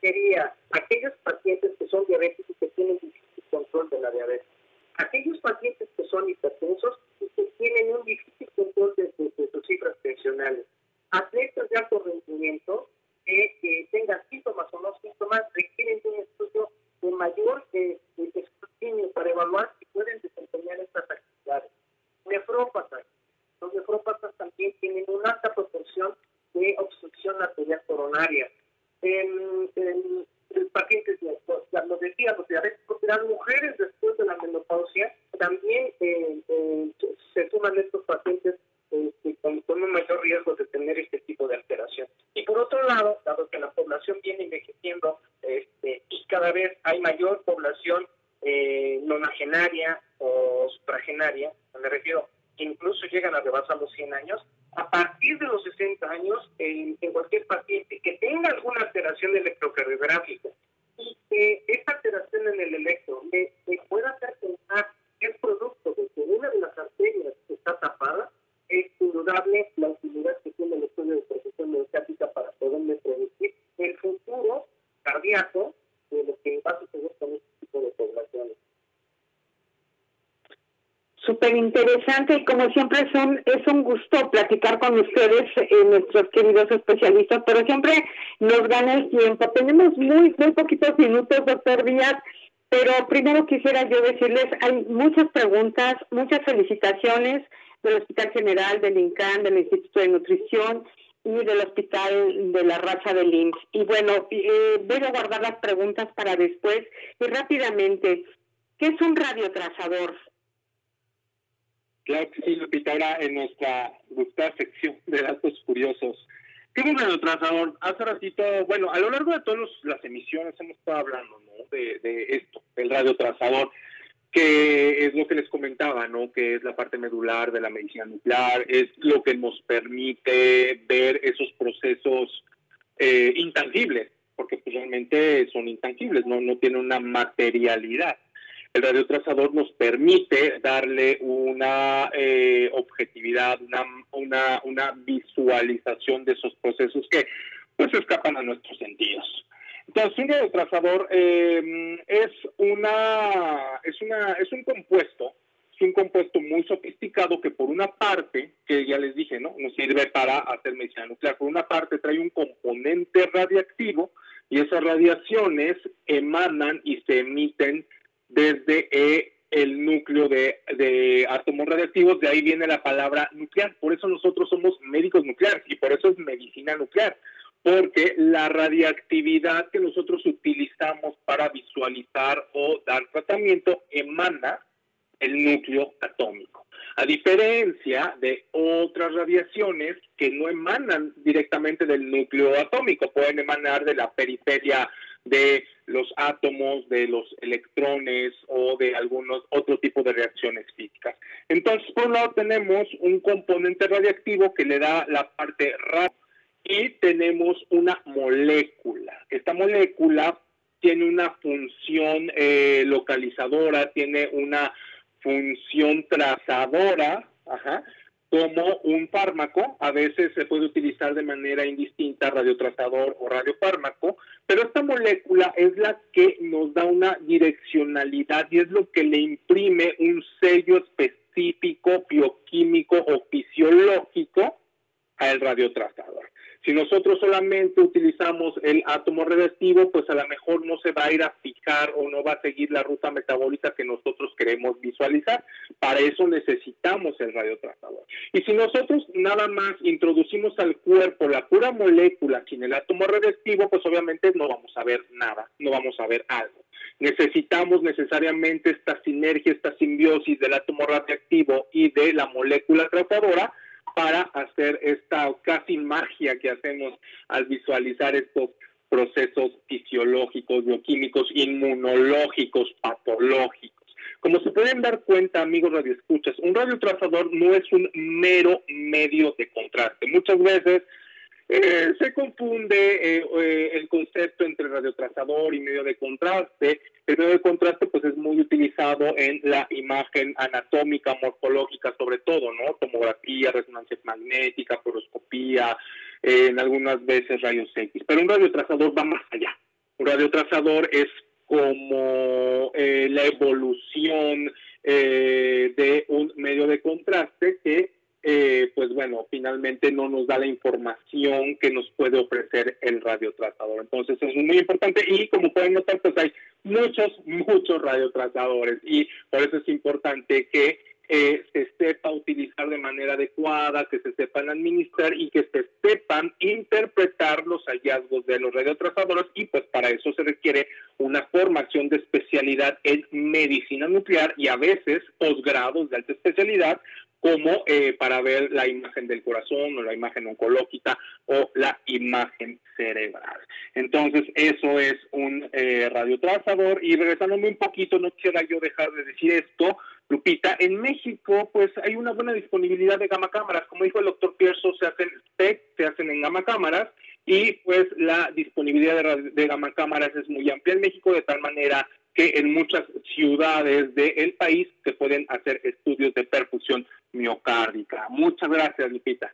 sería aquellos pacientes que son diabéticos y que tienen difícil control de la diabetes. Aquellos pacientes que son hipertensos y que tienen un difícil control de, sus cifras tensionales. Atletas de alto rendimiento que tengan síntomas o no síntomas requieren de un estudio de mayor eh, escrutinio para evaluar si pueden desempeñar estas actividades. Nefrópatas. Los nefrópatas también tienen una alta proporción de obstrucción arterial coronaria en, en, pacientes, lo decía, los diabéticos, las mujeres después de la menopausia también eh, eh, se suman estos pacientes este, con, un mayor riesgo de tener este tipo de alteración. Y por otro lado, dado que la población viene envejeciendo este, y cada vez hay mayor población eh, nonagenaria o supragenaria, me refiero que incluso llegan a rebasar los 100 años, a partir de los 60 años, en, cualquier paciente que tenga alguna alteración electrocardiográfica y que esta alteración en el electro le, pueda hacer pensar que es producto de que una de las arterias está tapada, es indudable la utilidad que tiene el estudio de precisión mediática para poderle predecir el futuro cardíaco de lo que va a suceder con este tipo de poblaciones súper interesante y como siempre son, es un gusto platicar con ustedes, eh, nuestros queridos especialistas, pero siempre nos gana el tiempo. Tenemos muy, muy poquitos minutos, doctor Díaz, pero primero quisiera yo decirles, hay muchas preguntas, muchas felicitaciones del Hospital General, del INCAN, del Instituto de Nutrición y del Hospital de la Raza del IMSS. Y bueno, eh, voy a guardar las preguntas para después y rápidamente, ¿qué es un radiotrazador? Claro que sí, Lupita, ahora en nuestra gustada sección de datos curiosos. ¿Qué es un radiotrazador? Hace ratito, bueno, a lo largo de todas las emisiones hemos estado hablando ¿no? de, de esto, del radiotrazador, que es lo que les comentaba, ¿no? Que es la parte medular de la medicina nuclear, es lo que nos permite ver esos procesos eh, intangibles, porque pues, realmente son intangibles, no, no tienen una materialidad el radiotrazador nos permite darle una eh, objetividad, una, una, visualización de esos procesos que pues escapan a nuestros sentidos. Entonces, un radiotrazador em, es una, es una, es un compuesto, es un compuesto muy sofisticado que por una parte, que ya les dije, ¿no? Nos sirve para hacer medicina nuclear. Por una parte trae un componente radiactivo y esas radiaciones emanan y se emiten desde eh, el núcleo de, átomos radiactivos, de ahí viene la palabra nuclear. Por eso nosotros somos médicos nucleares y por eso es medicina nuclear, porque la radiactividad que nosotros utilizamos para visualizar o dar tratamiento emana el núcleo atómico. A diferencia de otras radiaciones que no emanan directamente del núcleo atómico, pueden emanar de la periferia de los átomos, de los electrones o de algunos otro tipo de reacciones físicas. Entonces, por un lado tenemos un componente radiactivo que le da la parte radio y tenemos una molécula. Esta molécula tiene una función eh, localizadora, tiene una función trazadora, ajá, como un fármaco, a veces se puede utilizar de manera indistinta radiotrazador o radiofármaco, pero esta molécula es la que nos da una direccionalidad y es lo que le imprime un sello específico bioquímico o fisiológico al radiotrazador. Si nosotros solamente utilizamos el átomo revestivo, pues a lo mejor no se va a ir a fijar o no va a seguir la ruta metabólica que nosotros queremos visualizar. Para eso necesitamos el radiotrazador. Y si nosotros nada más introducimos al cuerpo la pura molécula sin el átomo revestivo, pues obviamente no vamos a ver nada, no vamos a ver algo. Necesitamos necesariamente esta sinergia, esta simbiosis del átomo radioactivo y de la molécula trazadora para hacer esta casi magia que hacemos al visualizar estos procesos fisiológicos, bioquímicos, inmunológicos, patológicos. Como se pueden dar cuenta, amigos radioescuchas, un radiotrazador no es un mero medio de contraste. Muchas veces eh, se confunde eh, eh, el concepto entre radiotrazador y medio de contraste. El medio de contraste pues es muy utilizado en la imagen anatómica, morfológica sobre todo, ¿no? Tomografía, resonancia magnética, poroscopía, en algunas veces rayos X. Pero un radiotrazador va más allá. Un radiotrazador es como la evolución de un medio de contraste que eh, pues bueno, finalmente no nos da la información que nos puede ofrecer el radiotrazador. Entonces es muy importante y como pueden notar, pues hay muchos, muchos radiotrazadores y por eso es importante que eh, se sepa utilizar de manera adecuada, que se sepan administrar y que se sepan interpretar los hallazgos de los radiotrazadores y pues para eso se requiere una formación de especialidad en medicina nuclear y a veces posgrados de alta especialidad como eh, para ver la imagen del corazón o la imagen oncológica o la imagen cerebral. Entonces, eso es un eh, radiotrazador. Y regresándome un poquito, no quisiera yo dejar de decir esto, Lupita, en México, pues hay una buena disponibilidad de gamma cámaras. Como dijo el doctor Pierso, se hacen SPEC, se hacen en gamma cámaras y pues la disponibilidad de, de cámaras es muy amplia en México, de tal manera que en muchas ciudades del país se pueden hacer estudios de perfusión miocárdica. Muchas gracias, Lupita.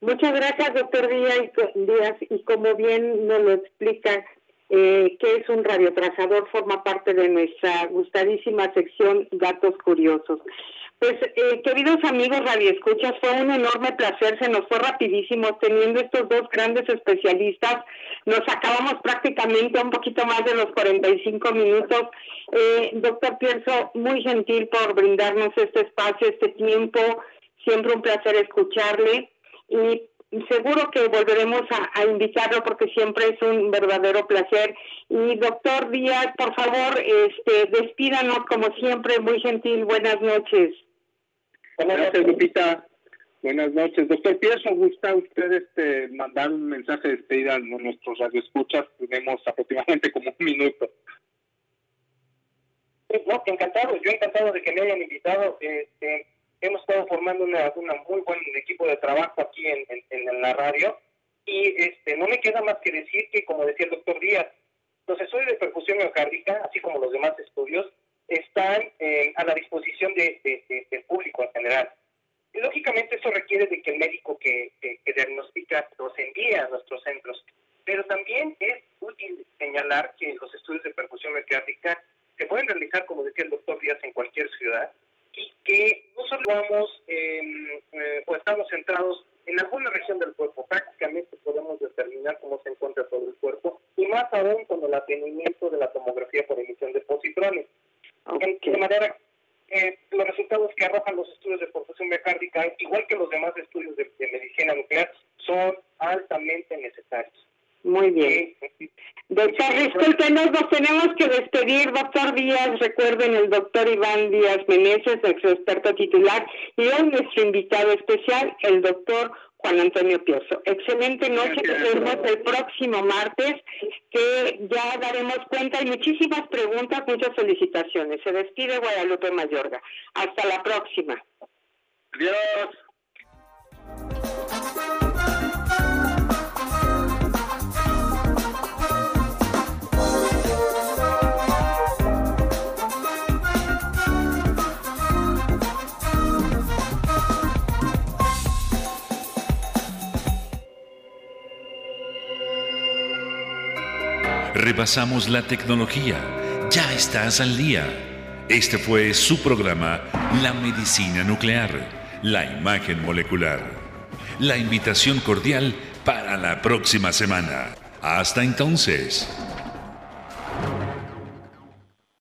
Muchas gracias, doctor Díaz. Y como bien nos lo explica, eh, que es un radiotrazador, forma parte de nuestra gustadísima sección Datos Curiosos. Pues, eh, queridos amigos radioescuchas, fue un enorme placer, se nos fue rapidísimo teniendo estos dos grandes especialistas. Nos acabamos prácticamente un poquito más de los 45 minutos. Eh, doctor Pierso, muy gentil por brindarnos este espacio, este tiempo. Siempre un placer escucharle y seguro que volveremos a, invitarlo porque siempre es un verdadero placer. Y doctor Díaz, por favor, este, despídanos como siempre, muy gentil. Buenas noches. Buenas noches, Lupita. Buenas noches. Doctor Pierso, ¿gusta usted este, mandar un mensaje de despedida a nuestros radioescuchas? Tenemos aproximadamente como un minuto. No, encantado. Yo encantado de que me hayan invitado. Este, hemos estado formando una, muy buen equipo de trabajo aquí en, la radio y este no me queda más que decir que, como decía el doctor Díaz, los estudios de perfusión miocárdica, así como los demás estudios, están eh, a la disposición del de, público en general. Lógicamente eso requiere de que el médico que, diagnostica los envíe a nuestros centros. Pero también es útil señalar que los estudios de perfusión miocárdica se pueden realizar, como decía el doctor Díaz, en cualquier ciudad y que no solo vamos em, eh, o estamos centrados en alguna región del cuerpo, prácticamente podemos determinar cómo se encuentra todo el cuerpo y más aún con el atendimiento de la tomografía por emisión de positrones. De manera eh, los resultados que arrojan los estudios de perfusión miocárdica, igual que los demás estudios de, medicina nuclear, son altamente necesarios. Muy bien. Doctor, nos tenemos que despedir. Doctor Díaz, recuerden el doctor Iván Díaz Meneses, nuestro experto titular, y hoy nuestro invitado especial, el doctor Juan Antonio Pioso. Excelente noche, nos vemos el próximo martes, que ya daremos cuenta. Hay muchísimas preguntas, muchas felicitaciones. Se despide Guadalupe Mayorga. Hasta la próxima. Adiós. Repasamos la tecnología. Ya estás al día. Este fue su programa La Medicina Nuclear, la imagen molecular. La invitación cordial para la próxima semana. Hasta entonces.